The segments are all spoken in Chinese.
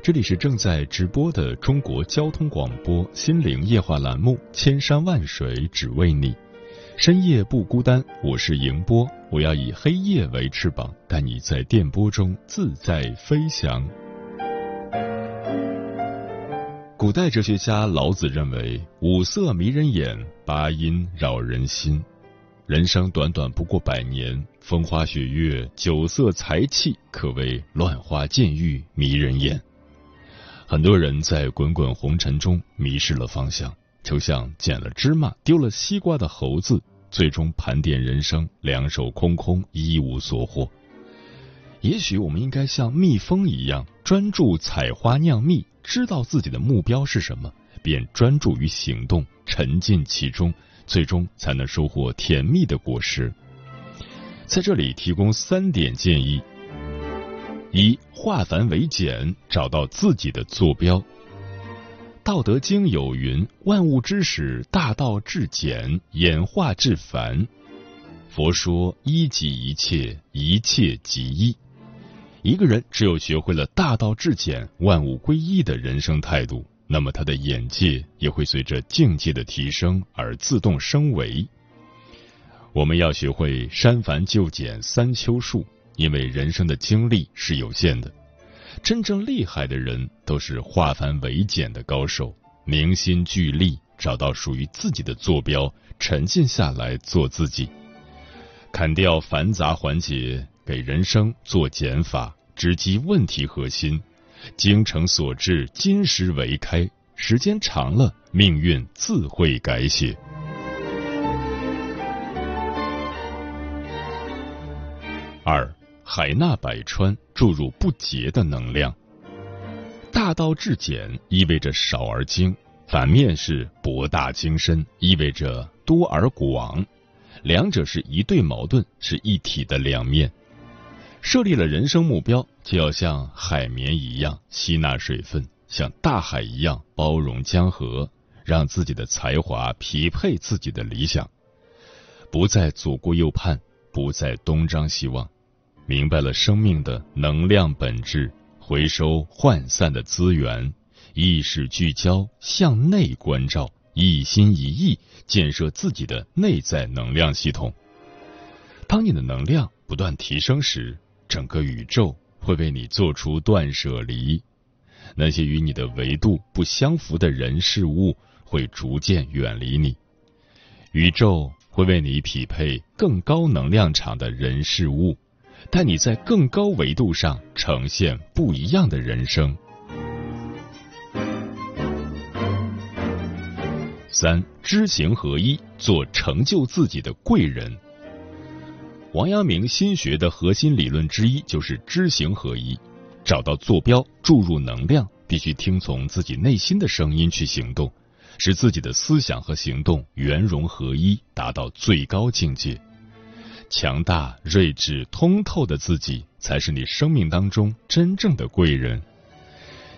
这里是正在直播的中国交通广播心灵夜话栏目《千山万水只为你》，深夜不孤单，我是迎波，我要以黑夜为翅膀，带你在电波中自在飞翔。古代哲学家老子认为，五色迷人眼，八音扰人心。人生短短不过百年，风花雪月、酒色财气，可谓乱花渐欲迷人眼。很多人在滚滚红尘中迷失了方向，就像捡了芝麻丢了西瓜的猴子，最终盘点人生，两手空空，一无所获。也许我们应该像蜜蜂一样，专注采花酿蜜，知道自己的目标是什么，便专注于行动，沉浸其中。最终才能收获甜蜜的果实。在这里提供三点建议：一、化繁为简，找到自己的坐标。《道德经》有云：“万物之始，大道至简，演化至繁。”佛说：“一即一切，一切即一。”一个人只有学会了大道至简、万物归一的人生态度。那么他的眼界也会随着境界的提升而自动升维。我们要学会删繁就简三秋术，因为人生的精力是有限的。真正厉害的人都是化繁为简的高手，凝心聚力，找到属于自己的坐标，沉静下来做自己，砍掉繁杂环节，给人生做减法，直击问题核心。精诚所至，金石为开。时间长了，命运自会改写。二，海纳百川，注入不竭的能量。大道至简意味着少而精，反面是博大精深，意味着多而广。两者是一对矛盾，是一体的两面。设立了人生目标，就要像海绵一样吸纳水分，像大海一样包容江河，让自己的才华匹配自己的理想，不再左顾右盼，不再东张西望，明白了生命的能量本质，回收涣散的资源，意识聚焦，向内关照，一心一意建设自己的内在能量系统。当你的能量不断提升时，整个宇宙会为你做出断舍离，那些与你的维度不相符的人事物会逐渐远离你，宇宙会为你匹配更高能量场的人事物，带你在更高维度上呈现不一样的人生。三知行合一，做成就自己的贵人。王阳明心学的核心理论之一就是知行合一，找到坐标，注入能量，必须听从自己内心的声音去行动，使自己的思想和行动圆融合一，达到最高境界。强大、睿智、通透的自己，才是你生命当中真正的贵人。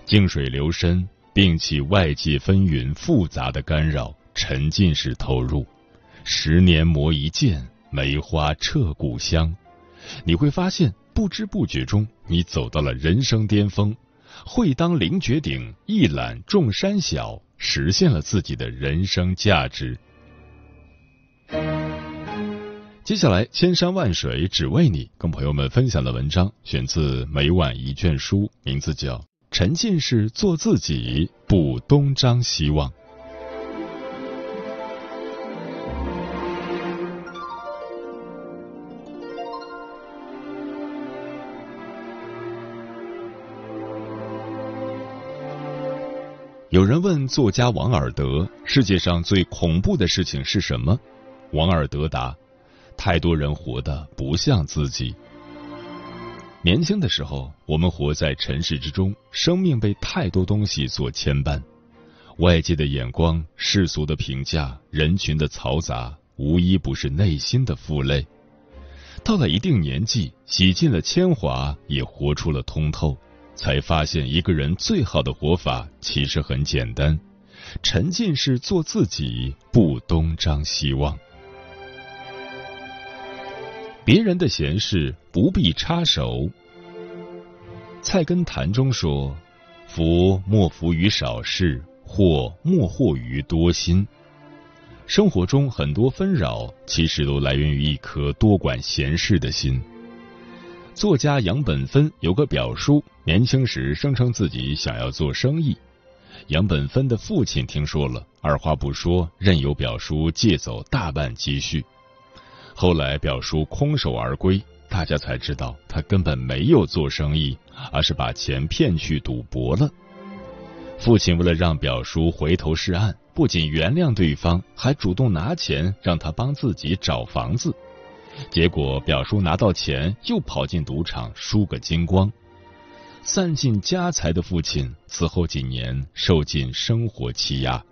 静水流深，摒弃外界纷纭复杂的干扰，沉浸式投入。十年磨一剑。梅花彻骨香，你会发现，不知不觉中，你走到了人生巅峰，会当凌绝顶，一览众山小，实现了自己的人生价值。接下来千山万水只为你跟朋友们分享的文章选自每晚一卷书名字叫沉浸式做自己不东张西望。有人问作家王尔德世界上最恐怖的事情是什么？王尔德答太多人活得不像自己。”年轻的时候，我们活在尘世之中，生命被太多东西所牵绊，外界的眼光、世俗的评价、人群的嘈杂，无一不是内心的负累。到了一定年纪，洗尽了铅华，也活出了通透。才发现，一个人最好的活法其实很简单：沉浸式做自己，不东张西望。别人的闲事不必插手。菜根谭中说：“福莫福于少事，祸莫祸于多心。”生活中很多纷扰，其实都来源于一颗多管闲事的心。作家杨本芬有个表叔，年轻时声称自己想要做生意。杨本芬的父亲听说了，二话不说，任由表叔借走大半积蓄。后来表叔空手而归，大家才知道他根本没有做生意，而是把钱骗去赌博了。父亲为了让表叔回头是岸，不仅原谅对方，还主动拿钱让他帮自己找房子。结果表叔拿到钱，又跑进赌场输个精光，散尽家财的父亲此后几年受尽生活欺压。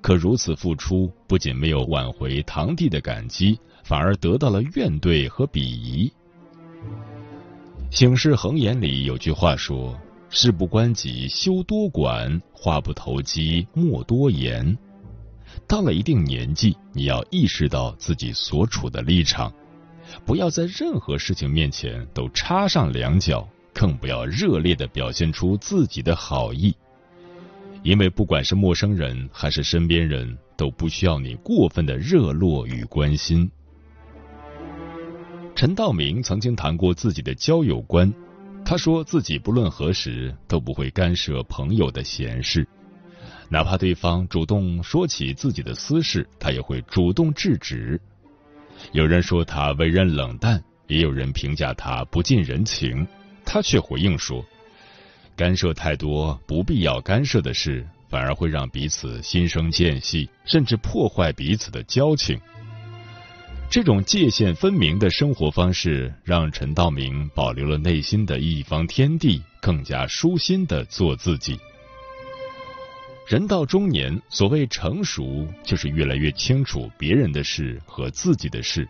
可如此付出，不仅没有挽回堂弟的感激，反而得到了怨怼和鄙夷。《醒世恒言》里有句话说：“事不关己，休多管；话不投机，莫多言。”到了一定年纪，你要意识到自己所处的立场。不要在任何事情面前都插上两脚，更不要热烈的表现出自己的好意，因为不管是陌生人还是身边人都不需要你过分的热络与关心。陈道明曾经谈过自己的交友观，他说自己不论何时都不会干涉朋友的闲事，哪怕对方主动说起自己的私事，他也会主动制止。有人说他为人冷淡，也有人评价他不近人情，他却回应说：“干涉太多不必要干涉的事，反而会让彼此心生间隙，甚至破坏彼此的交情。”这种界限分明的生活方式，让陈道明保留了内心的一方天地，更加舒心的做自己。人到中年，所谓成熟，就是越来越清楚别人的事和自己的事。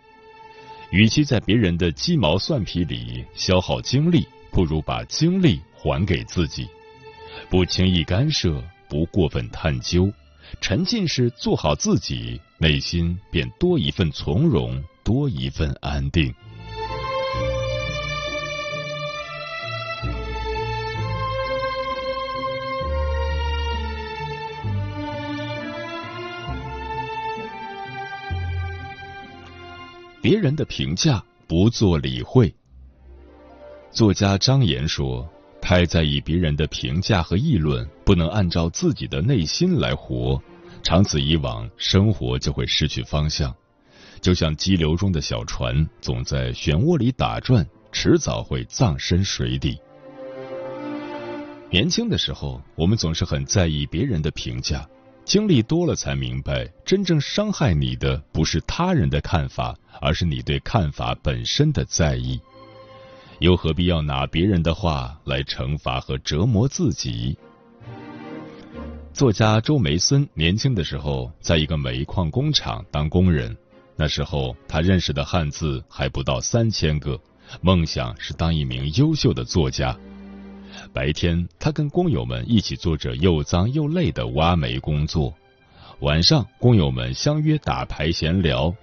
与其在别人的鸡毛蒜皮里消耗精力，不如把精力还给自己，不轻易干涉，不过分探究，沉浸式做好自己，内心便多一份从容，多一份安定。别人的评价不做理会。作家张岩说：“太在意别人的评价和议论，不能按照自己的内心来活，长此以往，生活就会失去方向。就像激流中的小船，总在漩涡里打转，迟早会葬身水底。”年轻的时候，我们总是很在意别人的评价。经历多了，才明白，真正伤害你的不是他人的看法，而是你对看法本身的在意。又何必要拿别人的话来惩罚和折磨自己？作家周梅森年轻的时候，在一个煤矿工厂当工人，那时候他认识的汉字还不到三千个，梦想是当一名优秀的作家。白天，他跟工友们一起做着又脏又累的挖煤工作；晚上，工友们相约打牌闲聊，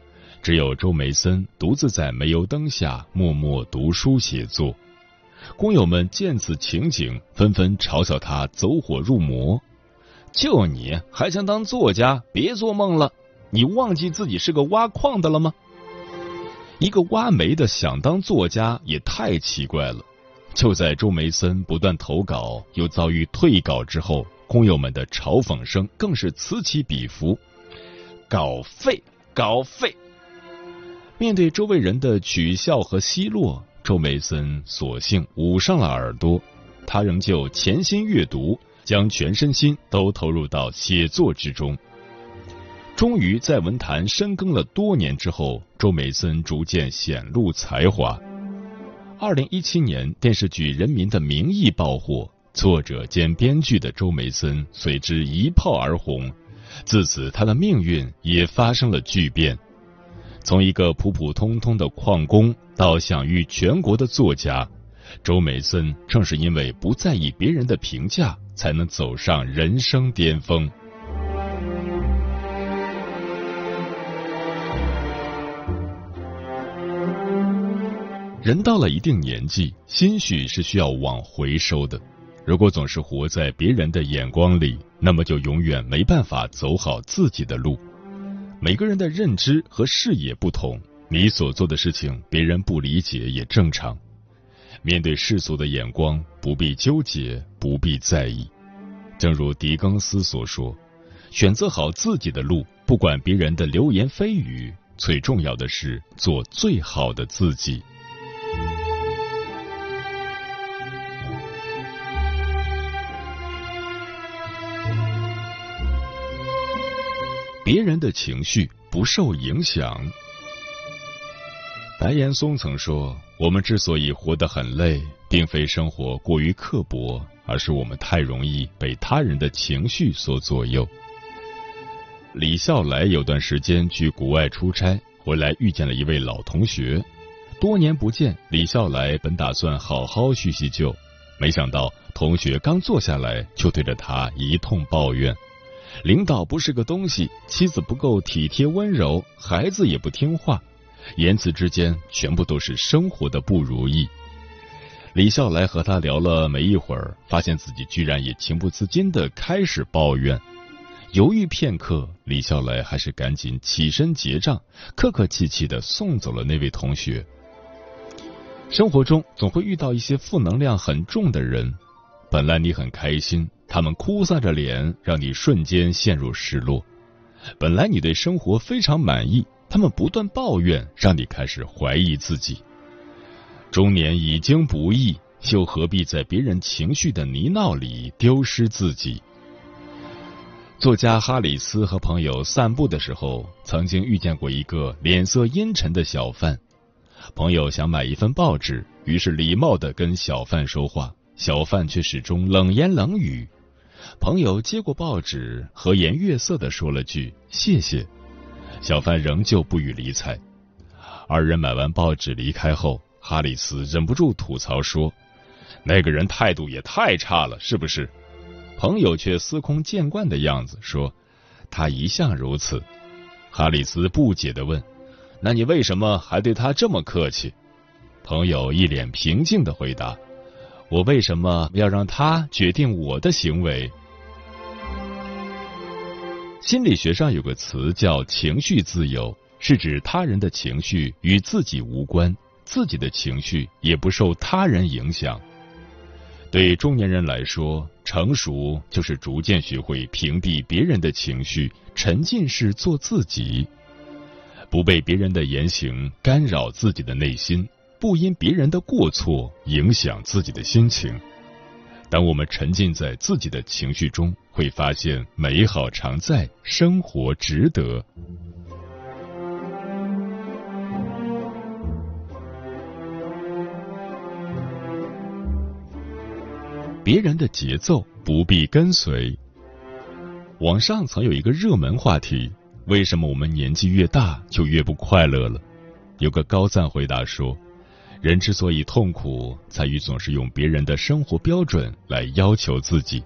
只有周梅森独自在煤油灯下默默读书写作。工友们见此情景，纷纷嘲笑他走火入魔：“就你还想当作家？别做梦了！你忘记自己是个挖矿的了吗？一个挖煤的想当作家，也太奇怪了。”就在周梅森不断投稿又遭遇退稿之后，工友们的嘲讽声更是此起彼伏。稿费，稿费。面对周围人的取笑和奚落，周梅森索性捂上了耳朵。他仍旧潜心阅读，将全身心都投入到写作之中。终于在文坛深耕了多年之后，周梅森逐渐显露才华。二零一七年电视剧《人民的名义》爆火，作者兼编剧的周梅森随之一炮而红。自此，他的命运也发生了巨变，从一个普普通通的矿工到享誉全国的作家。周美森正是因为不在意别人的评价，才能走上人生巅峰。人到了一定年纪，心绪是需要往回收的。如果总是活在别人的眼光里，那么就永远没办法走好自己的路。每个人的认知和视野不同，你所做的事情别人不理解也正常。面对世俗的眼光，不必纠结，不必在意。正如狄更斯所说：“选择好自己的路，不管别人的流言蜚语，最重要的是做最好的自己。”别人的情绪不受影响。白岩松曾说：“我们之所以活得很累，并非生活过于刻薄，而是我们太容易被他人的情绪所左右。”李笑来有段时间去国外出差，回来遇见了一位老同学。多年不见，李笑来本打算好好叙叙旧，没想到同学刚坐下来，就对着他一通抱怨。领导不是个东西，妻子不够体贴温柔，孩子也不听话，言辞之间全部都是生活的不如意。李笑来和他聊了没一会儿，发现自己居然也情不自禁的开始抱怨。犹豫片刻，李笑来还是赶紧起身结账，客客气气的送走了那位同学。生活中总会遇到一些负能量很重的人，本来你很开心。他们哭丧着脸，让你瞬间陷入失落。本来你对生活非常满意，他们不断抱怨，让你开始怀疑自己。中年已经不易，又何必在别人情绪的泥淖里丢失自己？作家哈里斯和朋友散步的时候，曾经遇见过一个脸色阴沉的小贩。朋友想买一份报纸，于是礼貌的跟小贩说话，小贩却始终冷言冷语。朋友接过报纸，和颜悦色的说了句“谢谢”，小贩仍旧不予理睬。二人买完报纸离开后，哈里斯忍不住吐槽说：“那个人态度也太差了，是不是？”朋友却司空见惯的样子说：“他一向如此。”哈里斯不解的问：“那你为什么还对他这么客气？”朋友一脸平静的回答。我为什么要让他决定我的行为？心理学上有个词叫情绪自由，是指他人的情绪与自己无关，自己的情绪也不受他人影响。对中年人来说，成熟就是逐渐学会屏蔽别人的情绪，沉浸式做自己，不被别人的言行干扰自己的内心。不因别人的过错影响自己的心情。当我们沉浸在自己的情绪中，会发现美好常在，生活值得。别人的节奏不必跟随。网上曾有一个热门话题：为什么我们年纪越大就越不快乐了？有个高赞回答说。人之所以痛苦，在于总是用别人的生活标准来要求自己。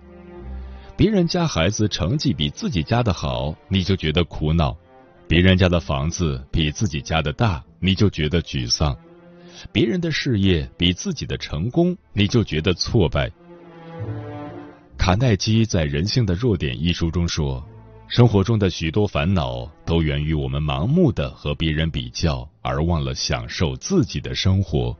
别人家孩子成绩比自己家的好，你就觉得苦恼；别人家的房子比自己家的大，你就觉得沮丧；别人的事业比自己的成功，你就觉得挫败。卡耐基在《人性的弱点》一书中说。生活中的许多烦恼都源于我们盲目的和别人比较，而忘了享受自己的生活。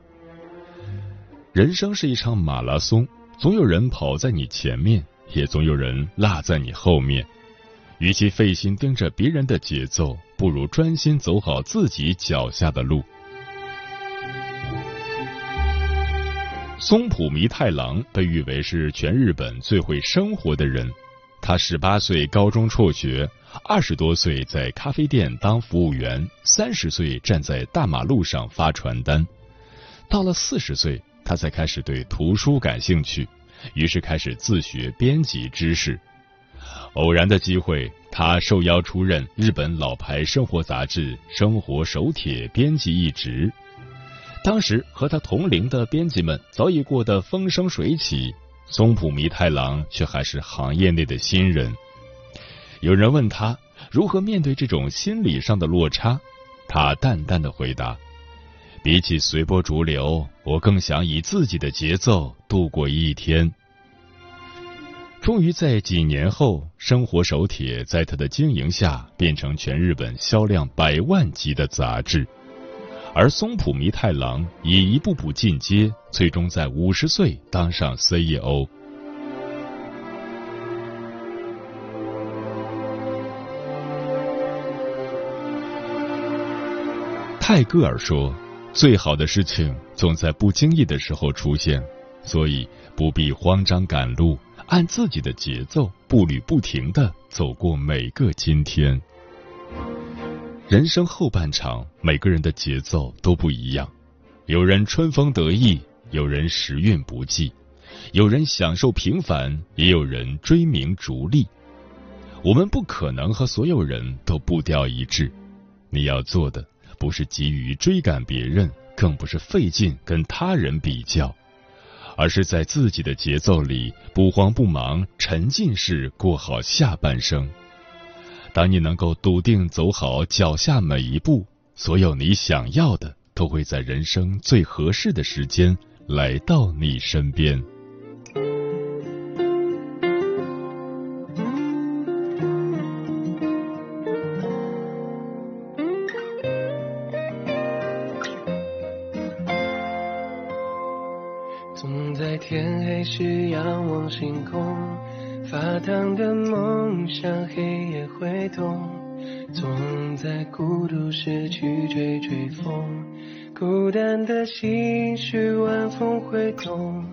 人生是一场马拉松，总有人跑在你前面，也总有人落在你后面。与其费心盯着别人的节奏，不如专心走好自己脚下的路。松浦弥太郎被誉为是全日本最会生活的人。他十八岁高中辍学，二十多岁在咖啡店当服务员，三十岁站在大马路上发传单。到了四十岁，他才开始对图书感兴趣，于是开始自学编辑知识。偶然的机会，他受邀出任日本老牌生活杂志《生活手帖》编辑一职。当时和他同龄的编辑们早已过得风生水起，松浦弥太郎却还是行业内的新人。有人问他如何面对这种心理上的落差，他淡淡的回答：“比起随波逐流，我更想以自己的节奏度过一天。”终于在几年后，《生活手帖》在他的经营下变成全日本销量百万级的杂志。而松浦弥太郎也一步步进阶，最终在五十岁当上 CEO。泰戈尔说：“最好的事情总在不经意的时候出现，所以不必慌张赶路，按自己的节奏，步履不停的走过每个今天。”人生后半场，每个人的节奏都不一样。有人春风得意，有人时运不济，有人享受平凡，也有人追名逐利。我们不可能和所有人都步调一致。你要做的，不是急于追赶别人，更不是费劲跟他人比较，而是在自己的节奏里不慌不忙、沉浸式过好下半生。当你能够笃定走好脚下每一步，所有你想要的都会在人生最合适的时间来到你身边。总在天黑时仰望星空。发烫的痛，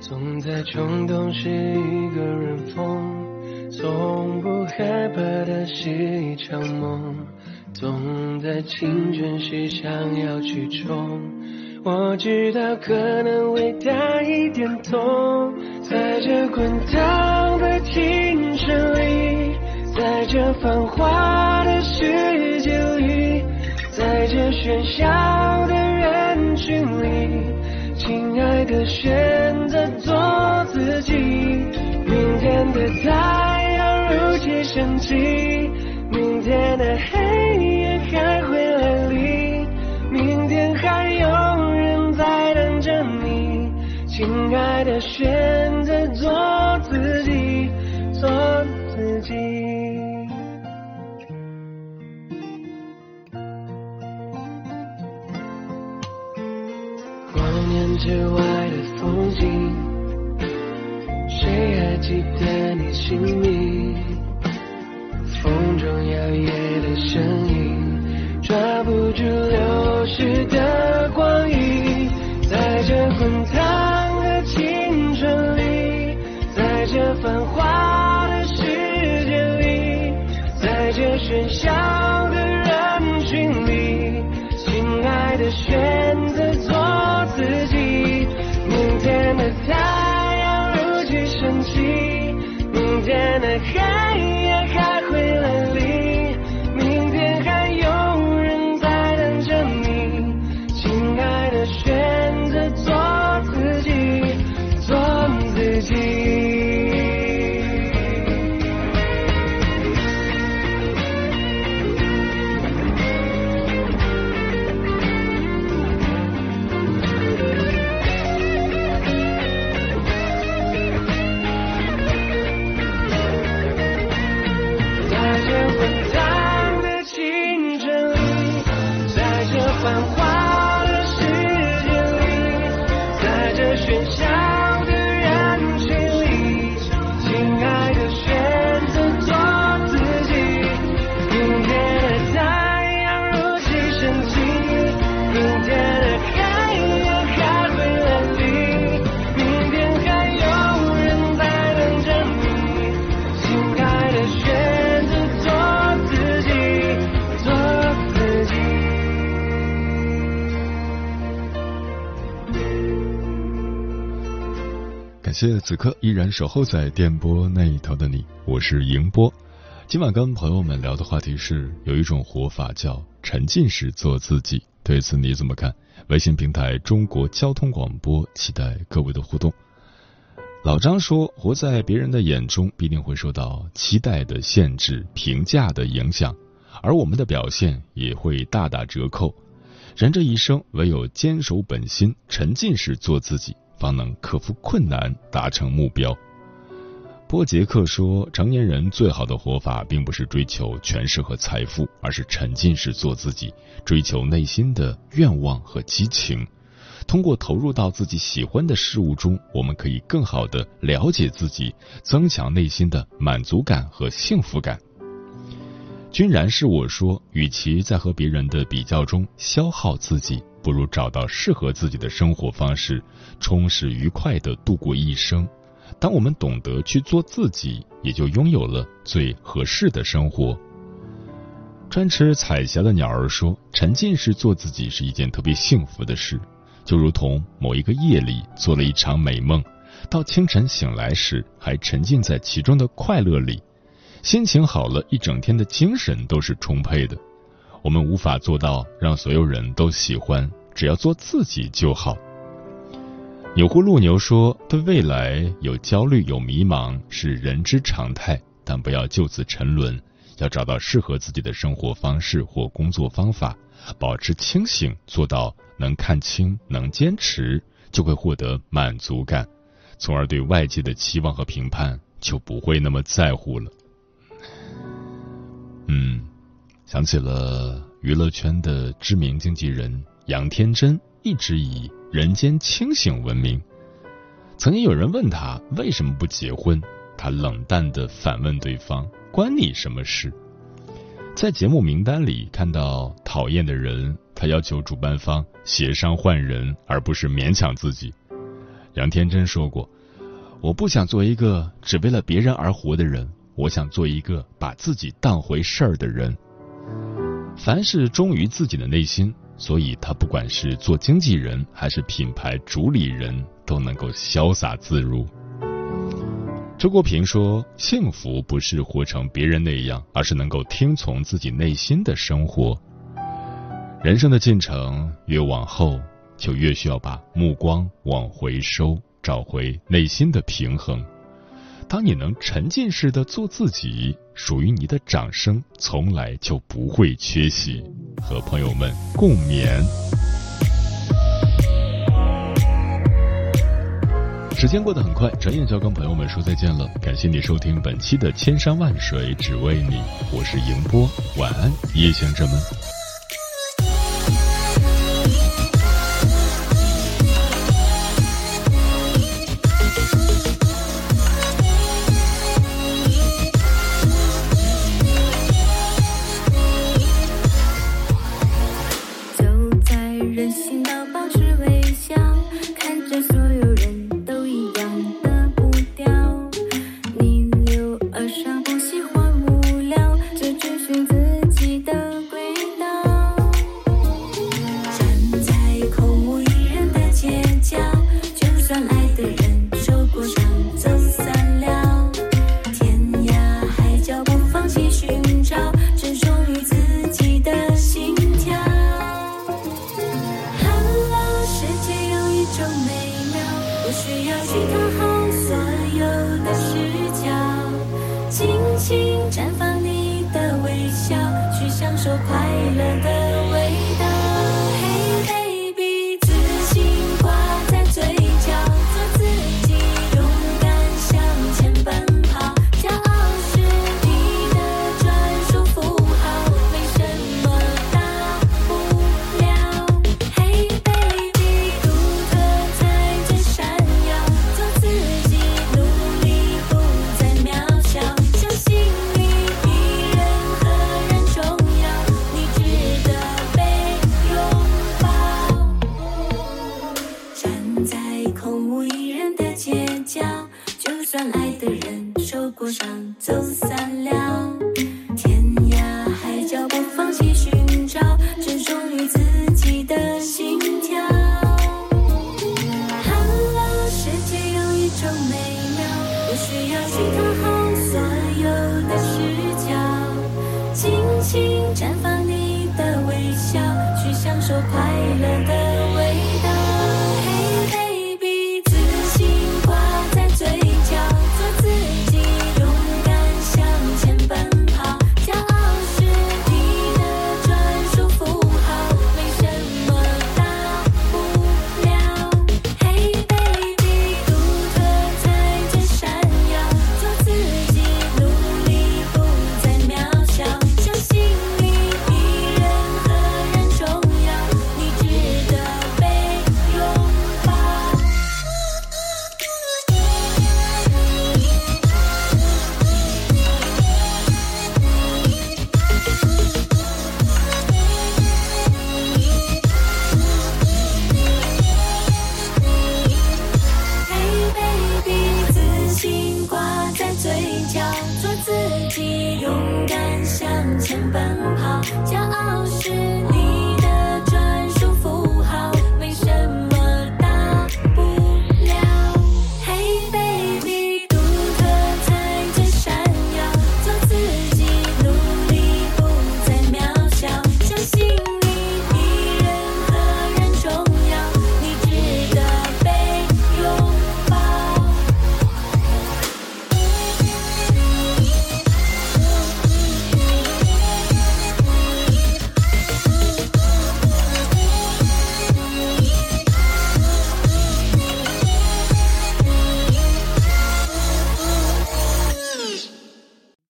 总在冲动时一个人疯，从不害怕的是一场梦，总在青春时想要去冲。我知道可能会带一点痛，在这滚烫的青春里，在这繁华的世界里，在这喧嚣的人群里，爱的，选择做自己。明天的太阳如期升起，明天的黑夜还会来临，明天还有人在等着你。亲爱的，选之外的风景，谁还记得你姓名？风中摇曳的身影，抓不住流逝的谢此刻依然守候在电波那一头的你，我是迎波。今晚跟朋友们聊的话题是，有一种活法叫沉浸式做自己，对此你怎么看？微信平台中国交通广播，期待各位的互动。老张说，活在别人的眼中，必定会受到期待的限制、评价的影响，而我们的表现也会大打折扣。人这一生，唯有坚守本心，沉浸式做自己。方能克服困难，达成目标。波杰克说：“成年人最好的活法，并不是追求权势和财富，而是沉浸式做自己，追求内心的愿望和激情。通过投入到自己喜欢的事物中，我们可以更好的了解自己，增强内心的满足感和幸福感。”君然是我说：“与其在和别人的比较中消耗自己。”不如找到适合自己的生活方式，充实愉快的度过一生。当我们懂得去做自己，也就拥有了最合适的生活。专吃彩霞的鸟儿说：“沉浸式做自己是一件特别幸福的事，就如同某一个夜里做了一场美梦，到清晨醒来时还沉浸在其中的快乐里，心情好了，一整天的精神都是充沛的。”我们无法做到让所有人都喜欢，只要做自己就好。钮祜禄牛说：“对未来有焦虑、有迷茫是人之常态，但不要就此沉沦，要找到适合自己的生活方式或工作方法，保持清醒，做到能看清、能坚持，就会获得满足感，从而对外界的期望和评判就不会那么在乎了。”嗯。想起了娱乐圈的知名经纪人杨天真，一直以人间清醒闻名。曾经有人问他为什么不结婚，他冷淡的反问对方：“关你什么事？”在节目名单里看到讨厌的人，他要求主办方协商换人，而不是勉强自己。杨天真说过：“我不想做一个只为了别人而活的人，我想做一个把自己当回事儿的人。”凡是忠于自己的内心，所以他不管是做经纪人还是品牌主理人，都能够潇洒自如。周国平说：“幸福不是活成别人那样，而是能够听从自己内心的生活。”人生的进程越往后，就越需要把目光往回收，找回内心的平衡。当你能沉浸式的做自己。属于你的掌声从来就不会缺席，和朋友们共勉。时间过得很快，转眼就要跟朋友们说再见了。感谢你收听本期的《千山万水只为你》，我是迎波，晚安，夜行者们。前奔跑，骄傲是你。